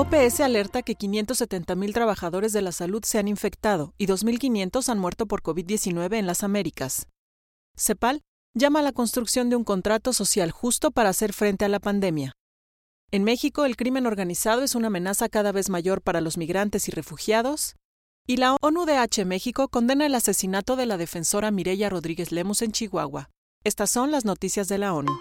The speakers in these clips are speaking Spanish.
OPS alerta que 570.000 trabajadores de la salud se han infectado y 2.500 han muerto por COVID-19 en las Américas. CEPAL llama a la construcción de un contrato social justo para hacer frente a la pandemia. En México, el crimen organizado es una amenaza cada vez mayor para los migrantes y refugiados, y la ONU-DH México condena el asesinato de la defensora Mireya Rodríguez Lemus en Chihuahua. Estas son las noticias de la ONU.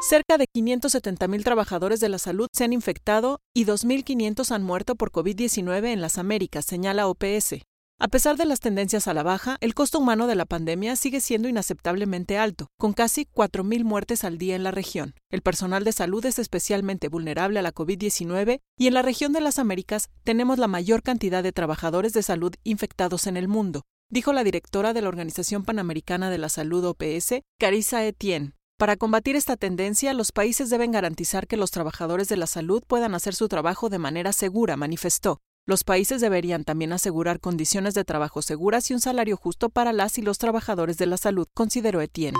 Cerca de 570.000 trabajadores de la salud se han infectado y 2.500 han muerto por COVID-19 en las Américas, señala OPS. A pesar de las tendencias a la baja, el costo humano de la pandemia sigue siendo inaceptablemente alto, con casi 4.000 muertes al día en la región. El personal de salud es especialmente vulnerable a la COVID-19 y en la región de las Américas tenemos la mayor cantidad de trabajadores de salud infectados en el mundo, dijo la directora de la Organización Panamericana de la Salud OPS, Carissa Etienne. Para combatir esta tendencia, los países deben garantizar que los trabajadores de la salud puedan hacer su trabajo de manera segura, manifestó. Los países deberían también asegurar condiciones de trabajo seguras y un salario justo para las y los trabajadores de la salud, consideró Etienne.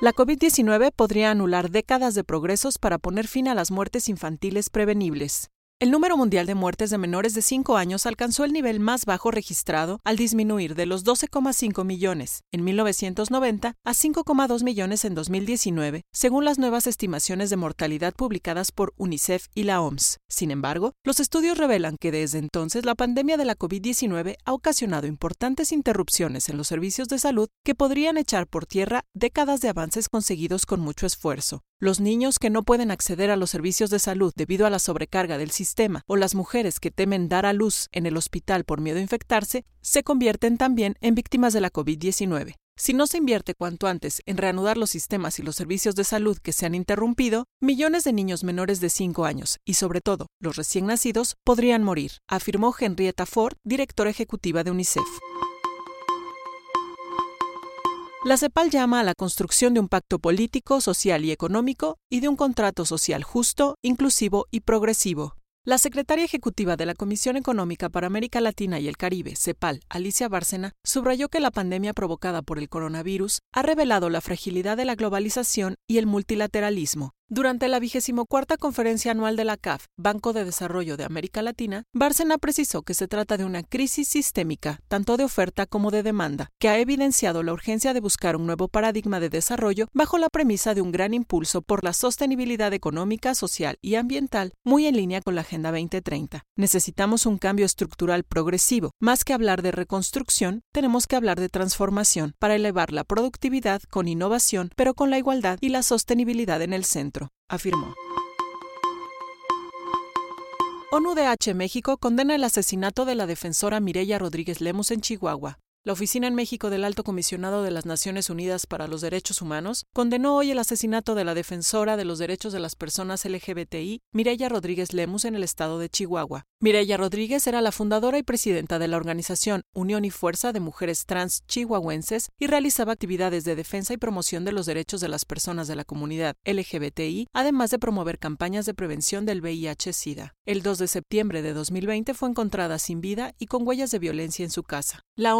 La COVID-19 podría anular décadas de progresos para poner fin a las muertes infantiles prevenibles. El número mundial de muertes de menores de 5 años alcanzó el nivel más bajo registrado al disminuir de los 12,5 millones en 1990 a 5,2 millones en 2019, según las nuevas estimaciones de mortalidad publicadas por UNICEF y la OMS. Sin embargo, los estudios revelan que desde entonces la pandemia de la COVID-19 ha ocasionado importantes interrupciones en los servicios de salud que podrían echar por tierra décadas de avances conseguidos con mucho esfuerzo. Los niños que no pueden acceder a los servicios de salud debido a la sobrecarga del sistema o las mujeres que temen dar a luz en el hospital por miedo a infectarse se convierten también en víctimas de la COVID-19. Si no se invierte cuanto antes en reanudar los sistemas y los servicios de salud que se han interrumpido, millones de niños menores de 5 años y sobre todo los recién nacidos podrían morir, afirmó Henrietta Ford, directora ejecutiva de UNICEF. La CEPAL llama a la construcción de un pacto político, social y económico y de un contrato social justo, inclusivo y progresivo. La secretaria ejecutiva de la Comisión Económica para América Latina y el Caribe, CEPAL, Alicia Bárcena, subrayó que la pandemia provocada por el coronavirus ha revelado la fragilidad de la globalización y el multilateralismo, durante la cuarta conferencia anual de la CAF, Banco de Desarrollo de América Latina, Bárcena precisó que se trata de una crisis sistémica, tanto de oferta como de demanda, que ha evidenciado la urgencia de buscar un nuevo paradigma de desarrollo bajo la premisa de un gran impulso por la sostenibilidad económica, social y ambiental, muy en línea con la Agenda 2030. Necesitamos un cambio estructural progresivo. Más que hablar de reconstrucción, tenemos que hablar de transformación para elevar la productividad con innovación, pero con la igualdad y la sostenibilidad en el centro afirmó. ONUDH México condena el asesinato de la defensora Mireya Rodríguez Lemus en Chihuahua. La Oficina en México del Alto Comisionado de las Naciones Unidas para los Derechos Humanos condenó hoy el asesinato de la defensora de los derechos de las personas LGBTI, Mireya Rodríguez Lemus, en el estado de Chihuahua. Mireya Rodríguez era la fundadora y presidenta de la organización Unión y Fuerza de Mujeres Trans Chihuahuenses y realizaba actividades de defensa y promoción de los derechos de las personas de la comunidad LGBTI, además de promover campañas de prevención del VIH-Sida. El 2 de septiembre de 2020 fue encontrada sin vida y con huellas de violencia en su casa. La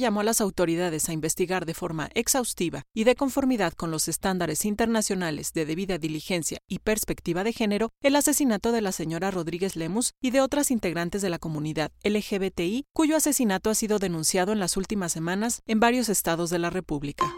Llamó a las autoridades a investigar de forma exhaustiva y de conformidad con los estándares internacionales de debida diligencia y perspectiva de género el asesinato de la señora Rodríguez Lemus y de otras integrantes de la comunidad LGBTI, cuyo asesinato ha sido denunciado en las últimas semanas en varios estados de la República.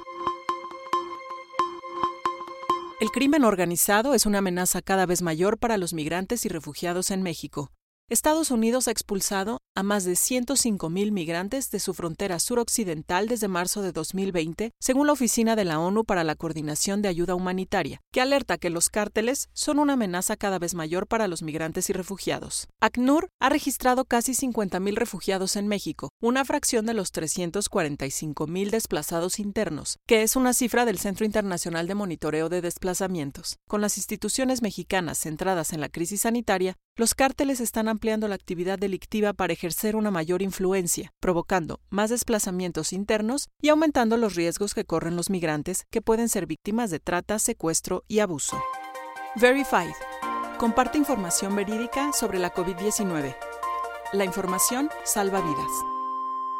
El crimen organizado es una amenaza cada vez mayor para los migrantes y refugiados en México. Estados Unidos ha expulsado a más de 105.000 migrantes de su frontera suroccidental desde marzo de 2020, según la Oficina de la ONU para la Coordinación de Ayuda Humanitaria, que alerta que los cárteles son una amenaza cada vez mayor para los migrantes y refugiados. ACNUR ha registrado casi 50.000 refugiados en México, una fracción de los 345.000 desplazados internos, que es una cifra del Centro Internacional de Monitoreo de Desplazamientos. Con las instituciones mexicanas centradas en la crisis sanitaria, los cárteles están ampliando la actividad delictiva para ejercer una mayor influencia, provocando más desplazamientos internos y aumentando los riesgos que corren los migrantes que pueden ser víctimas de trata, secuestro y abuso. Verified. Comparte información verídica sobre la COVID-19. La información salva vidas.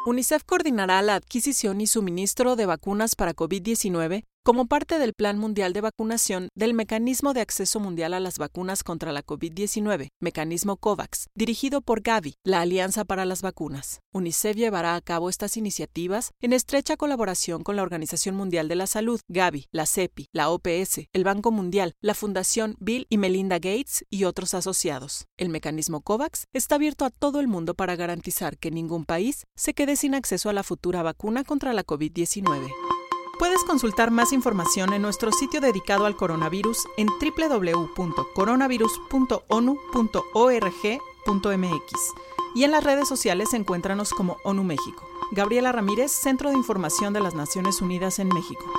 UNICEF coordinará la adquisición y suministro de vacunas para COVID-19 como parte del Plan Mundial de Vacunación del Mecanismo de Acceso Mundial a las Vacunas contra la COVID-19, mecanismo COVAX, dirigido por Gavi, la Alianza para las Vacunas. UNICEF llevará a cabo estas iniciativas en estrecha colaboración con la Organización Mundial de la Salud, Gavi, la CEPI, la OPS, el Banco Mundial, la Fundación Bill y Melinda Gates y otros asociados. El mecanismo COVAX está abierto a todo el mundo para garantizar que ningún país se quede sin acceso a la futura vacuna contra la COVID-19. Puedes consultar más información en nuestro sitio dedicado al coronavirus en www.coronavirus.onu.org.mx y en las redes sociales encuéntranos como ONU México. Gabriela Ramírez, Centro de Información de las Naciones Unidas en México.